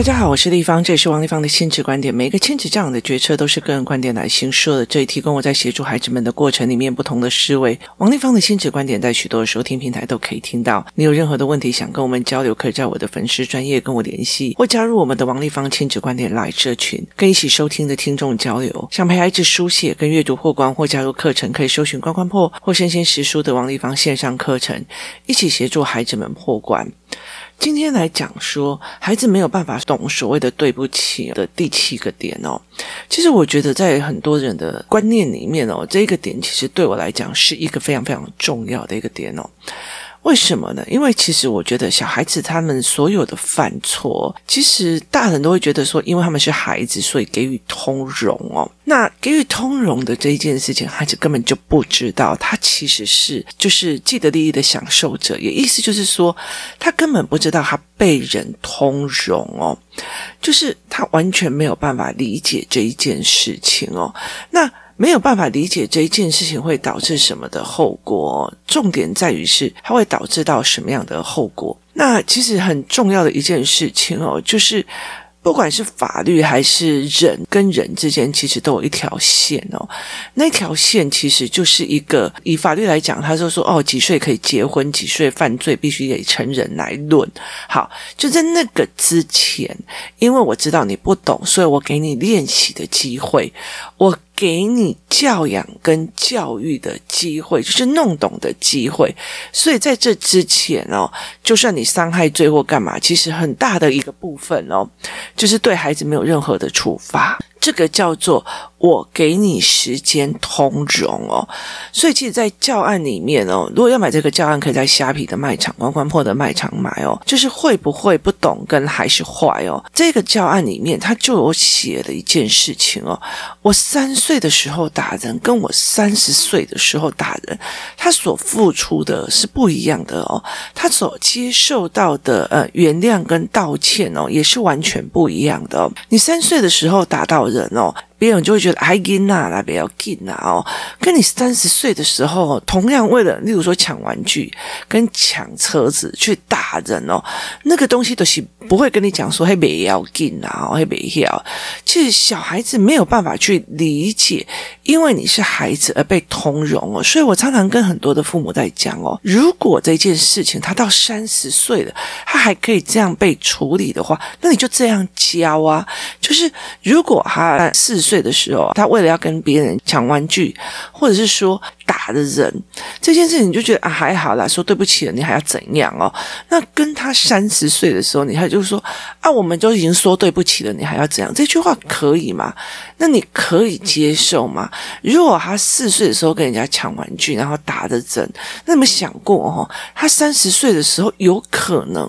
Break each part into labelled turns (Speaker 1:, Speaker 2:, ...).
Speaker 1: 大家好，我是丽芳，这里是王立芳的亲子观点。每个亲子这样的决策都是个人观点来行说的，这里提供我在协助孩子们的过程里面不同的思维。王立芳的亲子观点在许多的收听平台都可以听到。你有任何的问题想跟我们交流，可以在我的粉丝专业跟我联系，或加入我们的王立芳亲子观点来社群，跟一起收听的听众交流。想陪孩子书写跟阅读破关，或加入课程，可以搜寻关关破或生鲜识书的王立芳线上课程，一起协助孩子们破关。今天来讲说，孩子没有办法懂所谓的对不起的第七个点哦。其实我觉得在很多人的观念里面哦，这个点其实对我来讲是一个非常非常重要的一个点哦。为什么呢？因为其实我觉得小孩子他们所有的犯错，其实大人都会觉得说，因为他们是孩子，所以给予通融哦。那给予通融的这一件事情，孩子根本就不知道，他其实是就是既得利益的享受者，也意思就是说，他根本不知道他被人通融哦，就是他完全没有办法理解这一件事情哦。那。没有办法理解这一件事情会导致什么的后果，重点在于是它会导致到什么样的后果。那其实很重要的一件事情哦，就是。不管是法律还是人跟人之间，其实都有一条线哦。那条线其实就是一个，以法律来讲，他就说哦，几岁可以结婚，几岁犯罪必须得成人来论。好，就在那个之前，因为我知道你不懂，所以我给你练习的机会，我给你教养跟教育的机会，就是弄懂的机会。所以在这之前哦，就算你伤害罪或干嘛，其实很大的一个部分哦。就是对孩子没有任何的处罚。这个叫做我给你时间通融哦，所以其实，在教案里面哦，如果要买这个教案，可以在虾皮的卖场、关关破的卖场买哦。就是会不会不懂跟还是坏哦？这个教案里面，他就有写了一件事情哦。我三岁的时候打人，跟我三十岁的时候打人，他所付出的是不一样的哦。他所接受到的呃原谅跟道歉哦，也是完全不一样的哦。你三岁的时候打到人哦。别人就会觉得哎，紧呐，那不要紧呐哦。跟你三十岁的时候，同样为了，例如说抢玩具跟抢车子去打人哦，那个东西都是不会跟你讲说嘿，不要紧呐哦，嘿，不要。其实小孩子没有办法去理解，因为你是孩子而被通融哦。所以我常常跟很多的父母在讲哦，如果这件事情他到三十岁了，他还可以这样被处理的话，那你就这样教啊。就是如果他四岁的时候，他为了要跟别人抢玩具，或者是说。打的人这件事情，你就觉得啊还好啦，说对不起了，你还要怎样哦？那跟他三十岁的时候，你还就是说啊，我们都已经说对不起了，你还要怎样？这句话可以吗？那你可以接受吗？如果他四岁的时候跟人家抢玩具，然后打的人，那你们想过哦？他三十岁的时候，有可能，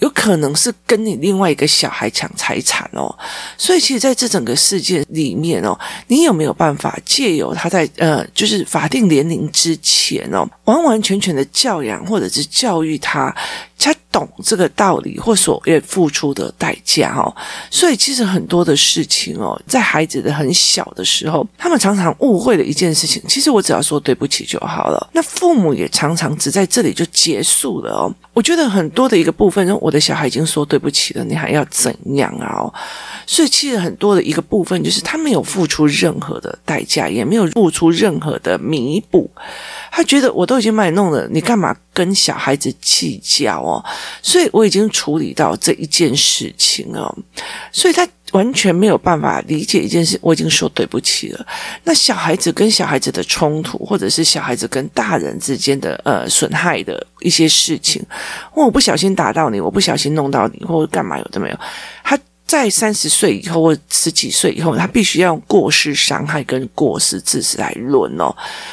Speaker 1: 有可能是跟你另外一个小孩抢财产哦。所以，其实在这整个事件里面哦，你有没有办法借由他在呃，就是法定年龄之前哦，完完全全的教养或者是教育他，他懂这个道理或所愿付出的代价哦。所以其实很多的事情哦，在孩子的很小的时候，他们常常误会了一件事情。其实我只要说对不起就好了。那父母也常常只在这里就结束了哦。我觉得很多的一个部分，我的小孩已经说对不起了，你还要怎样啊？哦，所以其实很多的一个部分就是他没有付出任何的代价，也没有付出任何的弥补。他觉得我都已经卖弄了，你干嘛跟小孩子计较哦？所以我已经处理到这一件事情哦，所以他完全没有办法理解一件事。我已经说对不起了。那小孩子跟小孩子的冲突，或者是小孩子跟大人之间的呃损害的一些事情，我不小心打到你，我不小心弄到你，或者干嘛有的没有，他。在三十岁以后或十几岁以后，他必须要用过失伤害跟过失致死来论哦。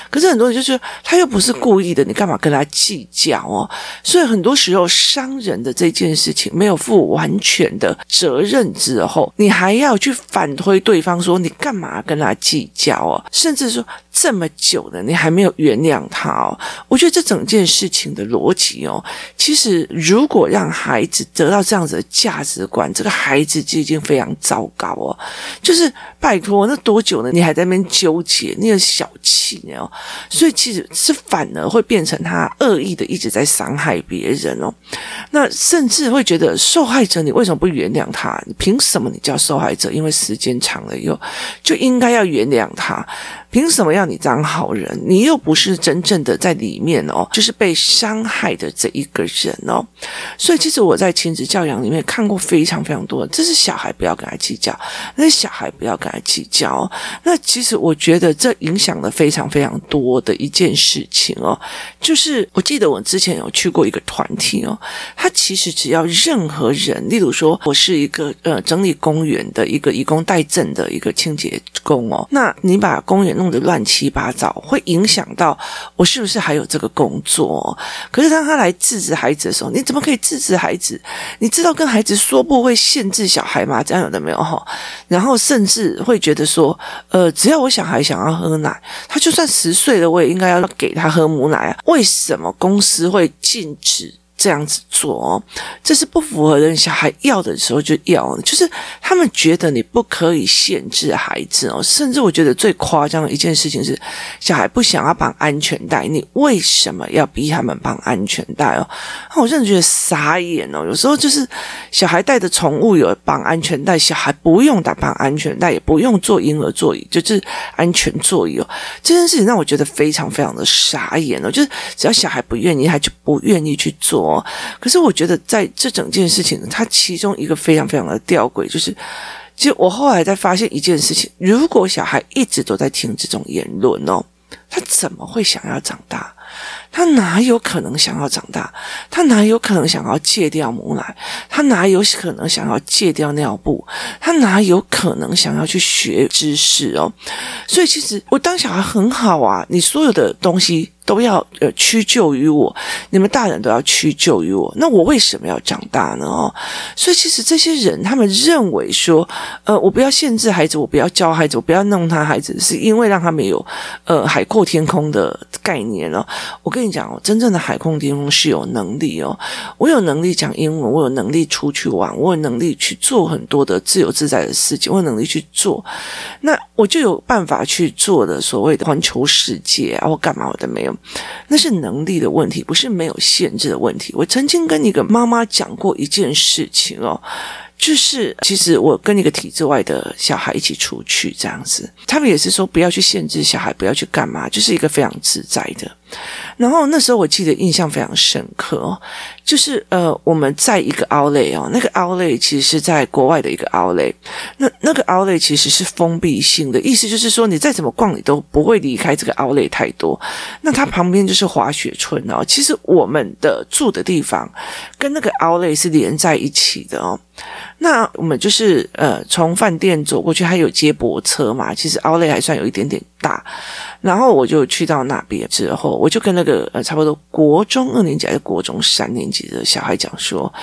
Speaker 1: 可是很多人就是他又不是故意的，你干嘛跟他计较哦？所以很多时候伤人的这件事情没有负完全的责任之后，你还要去反推对方说你干嘛跟他计较哦？甚至说这么久了你还没有原谅他哦？我觉得这整件事情的逻辑哦，其实如果让孩子得到这样子的价值观，这个孩子。质已经非常糟糕哦。就是拜托，那多久呢？你还在那边纠结，那个小气哦？所以其实是反而会变成他恶意的一直在伤害别人哦。那甚至会觉得受害者，你为什么不原谅他？你凭什么你叫受害者？因为时间长了以后，就应该要原谅他。凭什么要你当好人？你又不是真正的在里面哦，就是被伤害的这一个人哦。所以其实我在亲子教养里面看过非常非常多，这是小孩不要跟他计较，那小孩不要跟他计较。哦那其实我觉得这影响了非常非常多的一件事情哦，就是我记得我之前有去过一个团体哦，他其实只要任何人，例如说我是一个呃整理公园的一个以工代赈的一个清洁工哦，那你把公园弄得乱七八糟，会影响到我是不是还有这个工作？可是当他来制止孩子的时候，你怎么可以制止孩子？你知道跟孩子说不会限制小孩吗？这样有的没有哈？然后甚至会觉得说，呃，只要我小孩想要喝奶，他就算十岁了，我也应该要给他喝母奶啊？为什么公司会禁止？这样子做哦，这是不符合人小孩要的时候就要，就是他们觉得你不可以限制孩子哦，甚至我觉得最夸张的一件事情是，小孩不想要绑安全带，你为什么要逼他们绑安全带哦？我真的觉得傻眼哦，有时候就是小孩带的宠物有绑安全带，小孩不用打绑安全带，也不用坐婴儿座椅，就是安全座椅哦。这件事情让我觉得非常非常的傻眼哦，就是只要小孩不愿意，他就不愿意去做。可是我觉得在这整件事情，它其中一个非常非常的吊诡，就是，其实我后来在发现一件事情：如果小孩一直都在听这种言论哦，他怎么会想要长大？他哪有可能想要长大？他哪有可能想要戒掉母奶？他哪有可能想要戒掉尿布？他哪有可能想要去学知识哦？所以其实我当小孩很好啊，你所有的东西。都要呃屈就于我，你们大人都要屈就于我，那我为什么要长大呢？哦，所以其实这些人他们认为说，呃，我不要限制孩子，我不要教孩子，我不要弄他孩子，是因为让他们有呃海阔天空的概念哦。我跟你讲哦，真正的海阔天空是有能力哦，我有能力讲英文，我有能力出去玩，我有能力去做很多的自由自在的事情，我有能力去做，那我就有办法去做的所谓的环球世界啊，我干嘛我都没有。那是能力的问题，不是没有限制的问题。我曾经跟一个妈妈讲过一件事情哦，就是其实我跟一个体制外的小孩一起出去这样子，他们也是说不要去限制小孩，不要去干嘛，就是一个非常自在的。然后那时候我记得印象非常深刻哦，就是呃我们在一个 outlet 哦，那个 outlet 其实是在国外的一个 outlet，那那个 outlet 其实是封闭性的，意思就是说你再怎么逛你都不会离开这个 outlet 太多。那它旁边就是滑雪村哦，其实我们的住的地方跟那个 outlet 是连在一起的哦。那我们就是呃，从饭店走过去，还有接驳车嘛。其实奥莱还算有一点点大。然后我就去到那边之后，我就跟那个呃，差不多国中二年级还是国中三年级的小孩讲说，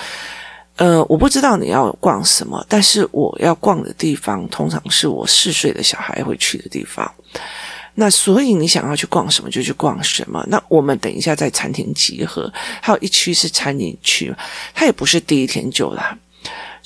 Speaker 1: 呃，我不知道你要逛什么，但是我要逛的地方通常是我四岁的小孩会去的地方。那所以你想要去逛什么就去逛什么。那我们等一下在餐厅集合，还有一区是餐饮区，它也不是第一天就来。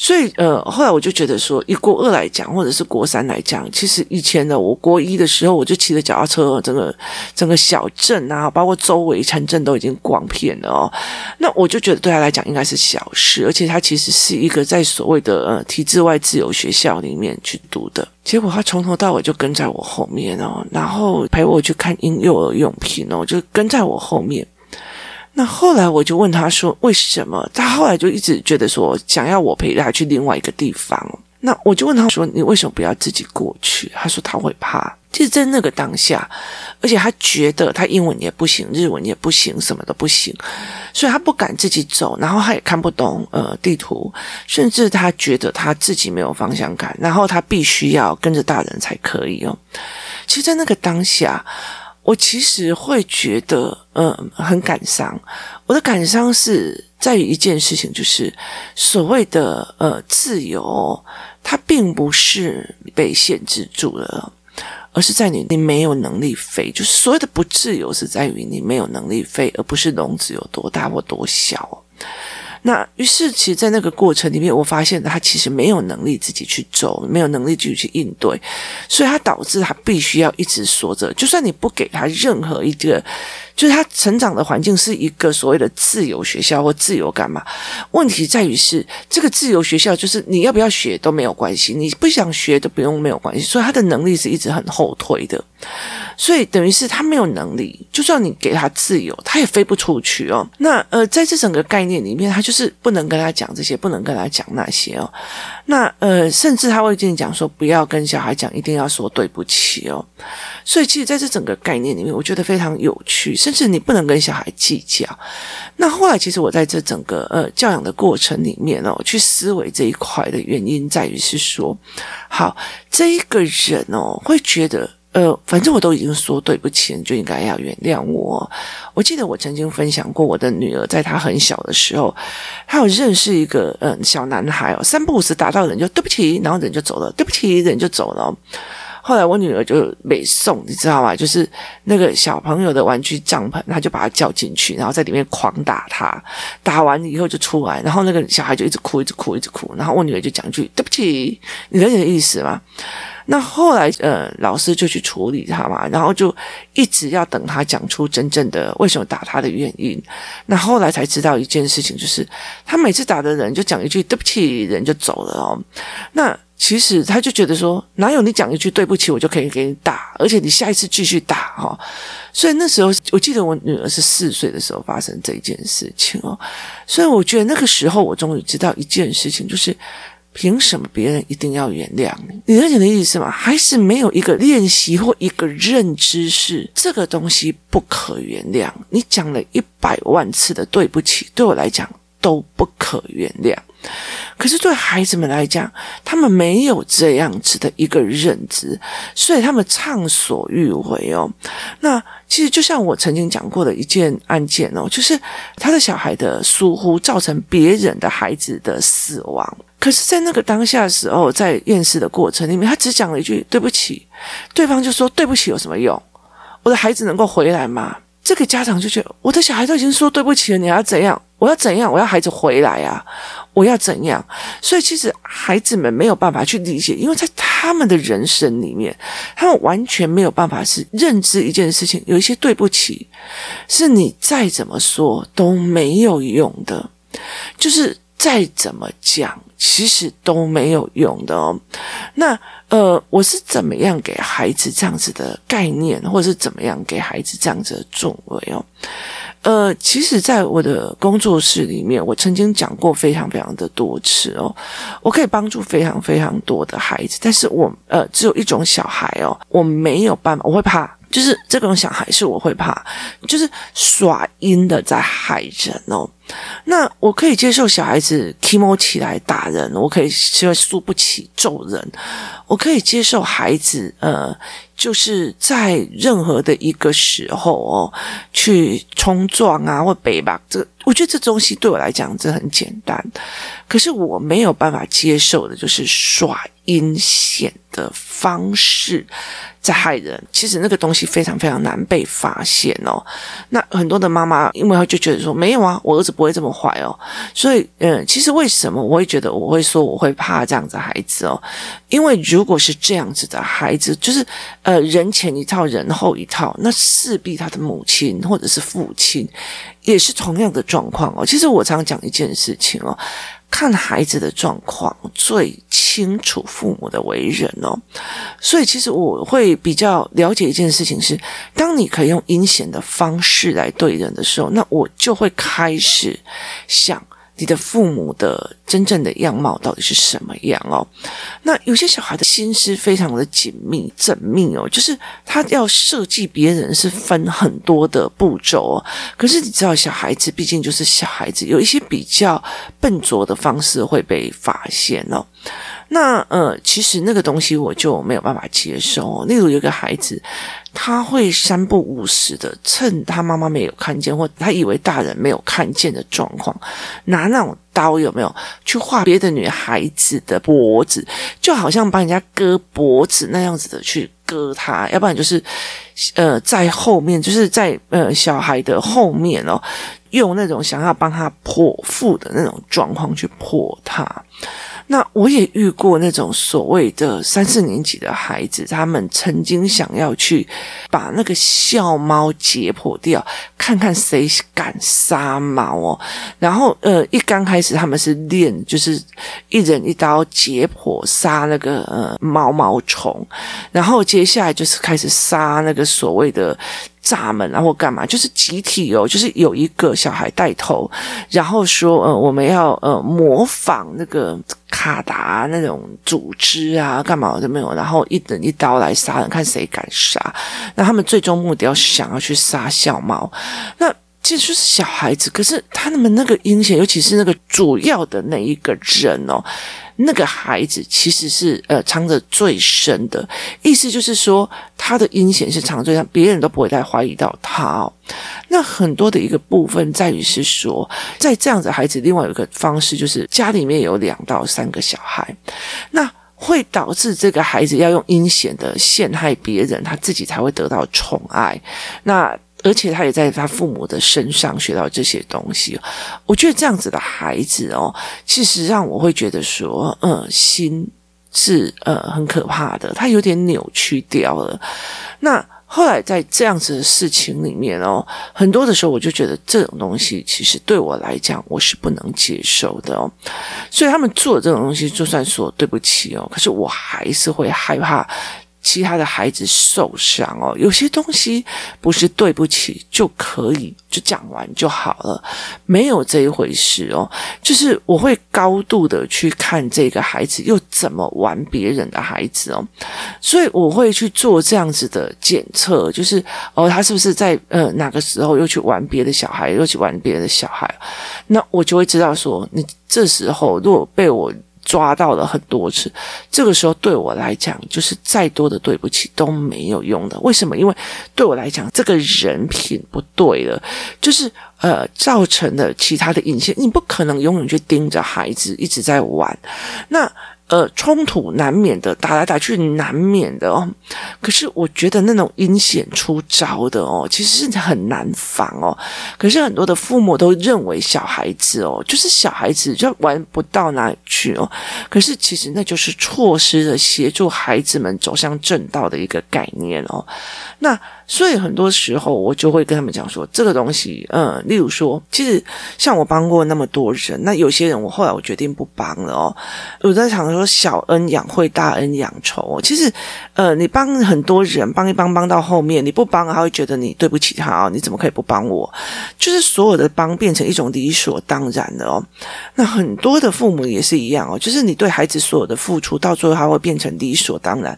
Speaker 1: 所以，呃，后来我就觉得说，以国二来讲，或者是国三来讲，其实以前呢我国一的时候，我就骑着脚踏车，整个整个小镇啊，包括周围城镇都已经逛遍了哦。那我就觉得对他来讲应该是小事，而且他其实是一个在所谓的呃体制外自由学校里面去读的。结果他从头到尾就跟在我后面哦，然后陪我去看婴幼儿用品哦，就跟在我后面。那后来我就问他说：“为什么？”他后来就一直觉得说想要我陪他去另外一个地方。那我就问他说：“你为什么不要自己过去？”他说：“他会怕。”其实，在那个当下，而且他觉得他英文也不行，日文也不行，什么都不行，所以他不敢自己走，然后他也看不懂呃地图，甚至他觉得他自己没有方向感，然后他必须要跟着大人才可以哦。其实，在那个当下。我其实会觉得，嗯，很感伤。我的感伤是在于一件事情，就是所谓的呃自由，它并不是被限制住了，而是在你你没有能力飞。就是所谓的不自由，是在于你没有能力飞，而不是笼子有多大或多小。那于是，其实，在那个过程里面，我发现他其实没有能力自己去走，没有能力自己去应对，所以他导致他必须要一直说着，就算你不给他任何一个。就是他成长的环境是一个所谓的自由学校或自由干嘛？问题在于是这个自由学校，就是你要不要学都没有关系，你不想学都不用没有关系，所以他的能力是一直很后退的。所以等于是他没有能力，就算你给他自由，他也飞不出去哦。那呃，在这整个概念里面，他就是不能跟他讲这些，不能跟他讲那些哦。那呃，甚至他会跟你讲说，不要跟小孩讲，一定要说对不起哦。所以其实在这整个概念里面，我觉得非常有趣。甚至你不能跟小孩计较。那后来，其实我在这整个呃教养的过程里面哦，去思维这一块的原因在于是说，好，这一个人哦会觉得呃，反正我都已经说对不起，你就应该要原谅我。我记得我曾经分享过，我的女儿在她很小的时候，她有认识一个嗯、小男孩哦，三不五时打到人就对不起，然后人就走了，对不起，人就走了。后来我女儿就没送，你知道吗？就是那个小朋友的玩具帐篷，他就把他叫进去，然后在里面狂打他，打完以后就出来，然后那个小孩就一直哭，一直哭，一直哭。然后我女儿就讲一句：“对不起，你理解意思吗？”那后来呃，老师就去处理他嘛，然后就一直要等他讲出真正的为什么打他的原因。那后来才知道一件事情，就是他每次打的人就讲一句：“对不起”，人就走了哦。那。其实他就觉得说，哪有你讲一句对不起，我就可以给你打，而且你下一次继续打哈。所以那时候，我记得我女儿是四岁的时候发生这件事情哦。所以我觉得那个时候，我终于知道一件事情，就是凭什么别人一定要原谅你？你了解的意思吗？还是没有一个练习或一个认知是这个东西不可原谅？你讲了一百万次的对不起，对我来讲都不可原谅。可是对孩子们来讲，他们没有这样子的一个认知，所以他们畅所欲为哦。那其实就像我曾经讲过的一件案件哦，就是他的小孩的疏忽造成别人的孩子的死亡。可是，在那个当下的时候，在验尸的过程里面，他只讲了一句“对不起”，对方就说“对不起”有什么用？我的孩子能够回来吗？这个家长就觉得，我的小孩都已经说对不起了，你要怎样？我要怎样？我要孩子回来啊！我要怎样？所以其实孩子们没有办法去理解，因为在他们的人生里面，他们完全没有办法是认知一件事情。有一些对不起，是你再怎么说都没有用的，就是再怎么讲，其实都没有用的哦。那呃，我是怎么样给孩子这样子的概念，或者是怎么样给孩子这样子的作为哦？呃，其实，在我的工作室里面，我曾经讲过非常非常的多次哦，我可以帮助非常非常多的孩子，但是我呃，只有一种小孩哦，我没有办法，我会怕。就是这种小孩是我会怕，就是耍阴的在害人哦。那我可以接受小孩子起毛起来打人，我可以接受输不起揍人，我可以接受孩子呃，就是在任何的一个时候哦，去冲撞啊或背吧，这我觉得这东西对我来讲这很简单。可是我没有办法接受的就是耍阴险的方式。在害人，其实那个东西非常非常难被发现哦。那很多的妈妈，因为她就觉得说没有啊，我儿子不会这么坏哦。所以，嗯，其实为什么我会觉得我会说我会怕这样子孩子哦？因为如果是这样子的孩子，就是呃人前一套，人后一套，那势必他的母亲或者是父亲也是同样的状况哦。其实我常常讲一件事情哦。看孩子的状况，最清楚父母的为人哦，所以其实我会比较了解一件事情是：当你可以用阴险的方式来对人的时候，那我就会开始想。你的父母的真正的样貌到底是什么样哦？那有些小孩的心思非常的紧密、缜密哦，就是他要设计别人是分很多的步骤哦。可是你知道，小孩子毕竟就是小孩子，有一些比较笨拙的方式会被发现哦。那呃，其实那个东西我就没有办法接受。例如有个孩子，他会三不五时的趁他妈妈没有看见，或他以为大人没有看见的状况，拿那种刀有没有去划别的女孩子的脖子，就好像把人家割脖子那样子的去割他，要不然就是呃在后面，就是在呃小孩的后面哦。用那种想要帮他剖腹的那种状况去破他。那我也遇过那种所谓的三四年级的孩子，他们曾经想要去把那个校猫解剖掉，看看谁敢杀猫哦。然后呃，一刚开始他们是练，就是一人一刀解剖杀那个呃毛毛虫，然后接下来就是开始杀那个所谓的。闸门然后干嘛？就是集体哦，就是有一个小孩带头，然后说，呃，我们要呃模仿那个卡达那种组织啊，干嘛都没有，然后一人一刀来杀人，看谁敢杀。那他们最终目的是想要去杀小猫，那其实就是小孩子，可是他们那个阴险，尤其是那个主要的那一个人哦。那个孩子其实是呃藏着最深的，意思就是说他的阴险是藏着最深，别人都不会再怀疑到他哦。那很多的一个部分在于是说，在这样子孩子，另外有一个方式就是家里面有两到三个小孩，那会导致这个孩子要用阴险的陷害别人，他自己才会得到宠爱。那。而且他也在他父母的身上学到这些东西，我觉得这样子的孩子哦，其实让我会觉得说，嗯，心是呃很可怕的，他有点扭曲掉了。那后来在这样子的事情里面哦，很多的时候我就觉得这种东西其实对我来讲我是不能接受的哦。所以他们做这种东西，就算说对不起哦，可是我还是会害怕。其他的孩子受伤哦，有些东西不是对不起就可以就讲完就好了，没有这一回事哦。就是我会高度的去看这个孩子又怎么玩别人的孩子哦，所以我会去做这样子的检测，就是哦，他是不是在呃哪个时候又去玩别的小孩，又去玩别的小孩，那我就会知道说，你这时候如果被我。抓到了很多次，这个时候对我来讲，就是再多的对不起都没有用的。为什么？因为对我来讲，这个人品不对了，就是呃，造成的其他的影响。你不可能永远去盯着孩子一直在玩，那。呃，冲突难免的，打来打去难免的哦。可是我觉得那种阴险出招的哦，其实是很难防哦。可是很多的父母都认为小孩子哦，就是小孩子就玩不到哪里去哦。可是其实那就是错失了协助孩子们走向正道的一个概念哦。那。所以很多时候我就会跟他们讲说，这个东西，嗯，例如说，其实像我帮过那么多人，那有些人我后来我决定不帮了哦。我在想说，小恩养会，大恩养仇。其实，呃，你帮很多人，帮一帮帮到后面，你不帮，他会觉得你对不起他哦。你怎么可以不帮我？就是所有的帮变成一种理所当然的哦。那很多的父母也是一样哦，就是你对孩子所有的付出，到最后他会变成理所当然，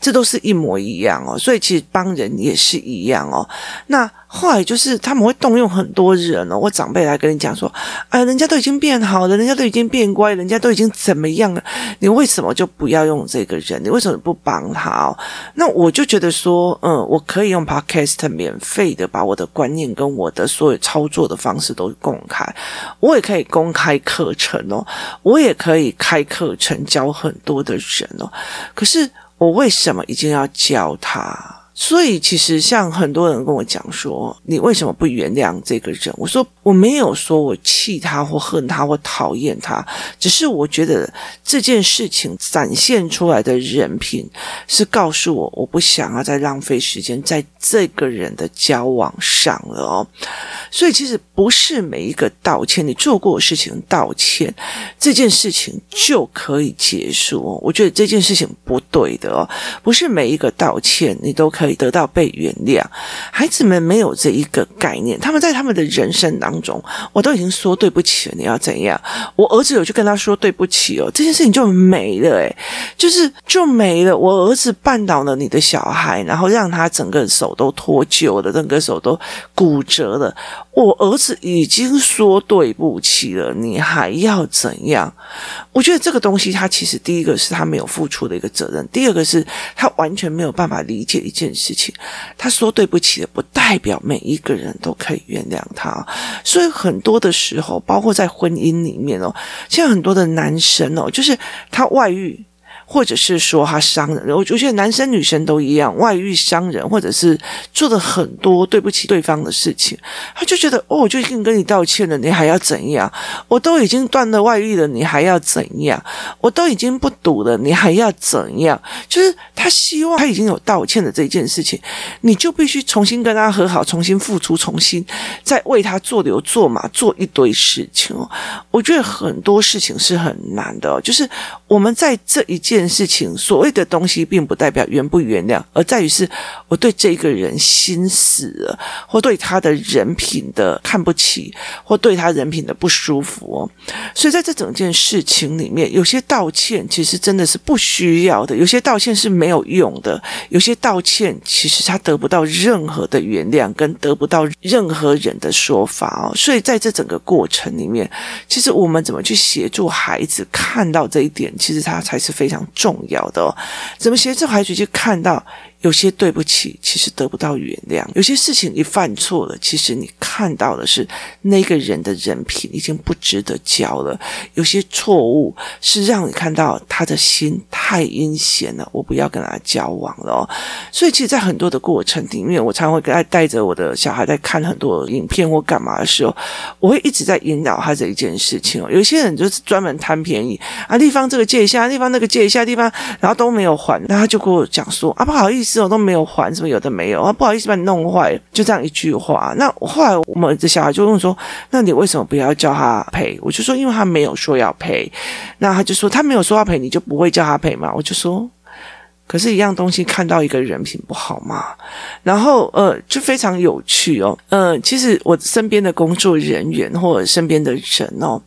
Speaker 1: 这都是一模一样哦。所以其实帮人也是。是一样哦，那后来就是他们会动用很多人哦。我长辈来跟你讲说，哎，人家都已经变好了，人家都已经变乖，人家都已经怎么样了，你为什么就不要用这个人？你为什么不帮他哦？那我就觉得说，嗯，我可以用 Podcast 免费的把我的观念跟我的所有操作的方式都公开，我也可以公开课程哦，我也可以开课程教很多的人哦。可是我为什么一定要教他？所以，其实像很多人跟我讲说，你为什么不原谅这个人？我说我没有说我气他或恨他或讨厌他，只是我觉得这件事情展现出来的人品是告诉我，我不想要再浪费时间在这个人的交往上了哦。所以，其实不是每一个道歉，你做过的事情道歉，这件事情就可以结束。我觉得这件事情不对的哦，不是每一个道歉你都可以。可以得到被原谅，孩子们没有这一个概念。他们在他们的人生当中，我都已经说对不起了，你要怎样？我儿子有去跟他说对不起哦，这件事情就没了，诶，就是就没了。我儿子绊倒了你的小孩，然后让他整个手都脱臼了，整个手都骨折了。我儿子已经说对不起了，你还要怎样？我觉得这个东西，他其实第一个是他没有付出的一个责任，第二个是他完全没有办法理解一件事情。他说对不起的，不代表每一个人都可以原谅他。所以很多的时候，包括在婚姻里面哦，像很多的男生哦，就是他外遇。或者是说他伤人，我觉得男生女生都一样，外遇伤人，或者是做了很多对不起对方的事情，他就觉得哦，我就已经跟你道歉了，你还要怎样？我都已经断了外遇了，你还要怎样？我都已经不赌了，你还要怎样？就是他希望他已经有道歉的这件事情，你就必须重新跟他和好，重新付出，重新再为他做牛做马，做一堆事情。我觉得很多事情是很难的，就是我们在这一件。事情所谓的东西，并不代表原不原谅，而在于是我对这个人心死了，或对他的人品的看不起，或对他人品的不舒服哦。所以在这整件事情里面，有些道歉其实真的是不需要的，有些道歉是没有用的，有些道歉其实他得不到任何的原谅，跟得不到任何人的说法哦。所以在这整个过程里面，其实我们怎么去协助孩子看到这一点，其实它才是非常重要的哦，怎么协助孩子就看到？有些对不起，其实得不到原谅；有些事情你犯错了，其实你看到的是那个人的人品已经不值得交了。有些错误是让你看到他的心太阴险了，我不要跟他交往了哦。所以，其实，在很多的过程里面，我常会跟他带着我的小孩在看很多影片或干嘛的时候，我会一直在引导他这一件事情哦。有些人就是专门贪便宜啊，地方这个借一下，地方那个借一下，地方然后都没有还，那他就跟我讲说啊，不好意思。这种都没有还，什么有的没有啊？不好意思把你弄坏，就这样一句话。那后来我们的小孩就问说：“那你为什么不要叫他赔？”我就说：“因为他没有说要赔。”那他就说：“他没有说要赔，你就不会叫他赔吗？”我就说：“可是，一样东西看到一个人品不好嘛，然后呃，就非常有趣哦。呃，其实我身边的工作人员或者身边的人哦。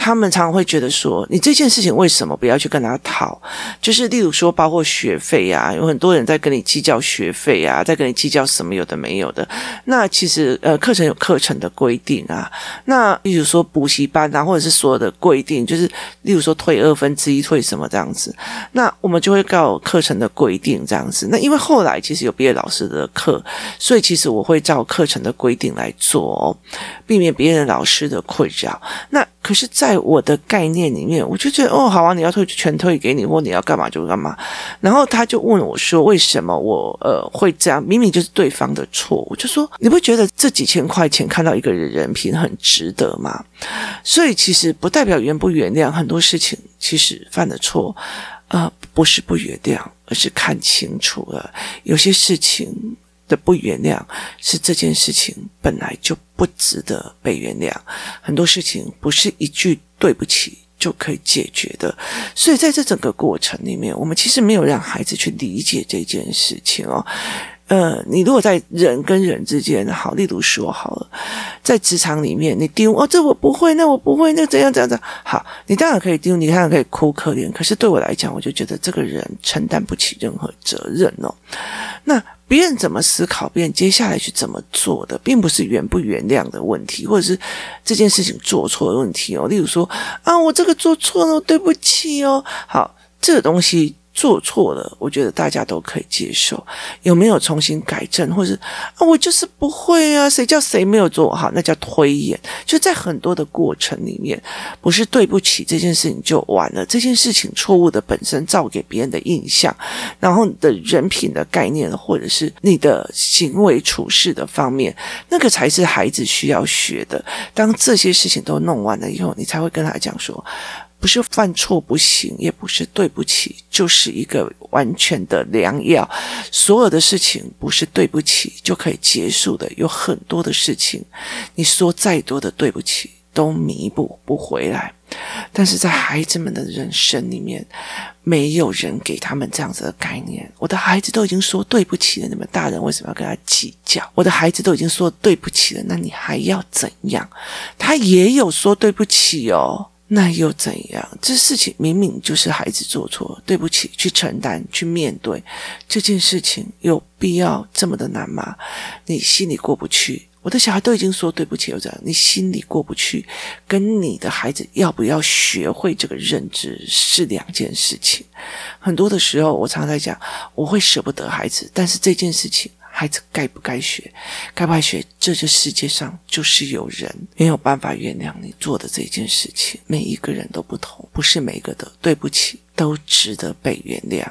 Speaker 1: 他们常常会觉得说，你这件事情为什么不要去跟他讨？就是例如说，包括学费啊，有很多人在跟你计较学费啊，在跟你计较什么有的没有的。那其实呃，课程有课程的规定啊。那例如说补习班啊，或者是所有的规定，就是例如说退二分之一，退什么这样子。那我们就会告课程的规定这样子。那因为后来其实有毕业老师的课，所以其实我会照课程的规定来做哦，避免别人老师的困扰。那可是，在我的概念里面，我就觉得哦，好啊，你要退就全退给你，或你要干嘛就干嘛。然后他就问我说：“为什么我呃会这样？明明就是对方的错。”我就说：“你不觉得这几千块钱看到一个人人品很值得吗？”所以其实不代表原不原谅，很多事情其实犯的错，呃，不是不原谅，而是看清楚了，有些事情。的不原谅是这件事情本来就不值得被原谅，很多事情不是一句对不起就可以解决的，所以在这整个过程里面，我们其实没有让孩子去理解这件事情哦。呃，你如果在人跟人之间，好，例如说好了，在职场里面，你丢哦，这我不会，那我不会，那怎样怎样怎样，好，你当然可以丢，你当然可以哭可怜，可是对我来讲，我就觉得这个人承担不起任何责任哦。那。别人怎么思考，别人接下来去怎么做的，并不是原不原谅的问题，或者是这件事情做错的问题哦。例如说啊，我这个做错了，对不起哦。好，这个东西。做错了，我觉得大家都可以接受。有没有重新改正，或是啊，我就是不会啊，谁叫谁没有做好，那叫推演。就在很多的过程里面，不是对不起这件事情就完了。这件事情错误的本身造给别人的印象，然后你的人品的概念，或者是你的行为处事的方面，那个才是孩子需要学的。当这些事情都弄完了以后，你才会跟他讲说。不是犯错不行，也不是对不起，就是一个完全的良药。所有的事情不是对不起就可以结束的，有很多的事情，你说再多的对不起都弥补不回来。但是在孩子们的人生里面，没有人给他们这样子的概念。我的孩子都已经说对不起了，你们大人为什么要跟他计较？我的孩子都已经说对不起了，那你还要怎样？他也有说对不起哦。那又怎样？这事情明明就是孩子做错，对不起，去承担，去面对这件事情，有必要这么的难吗？你心里过不去，我的小孩都已经说对不起，又怎样？你心里过不去，跟你的孩子要不要学会这个认知是两件事情。很多的时候，我常常在讲，我会舍不得孩子，但是这件事情。孩子该不该学，该不该学？这这世界上就是有人没有办法原谅你做的这件事情。每一个人都不同，不是每一个的对不起都值得被原谅，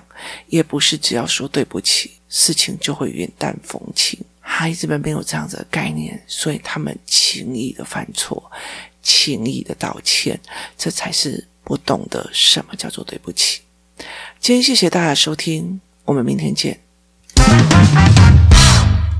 Speaker 1: 也不是只要说对不起，事情就会云淡风轻。孩子们没有这样子的概念，所以他们轻易的犯错，轻易的道歉，这才是不懂得什么叫做对不起。今天谢谢大家收听，我们明天见。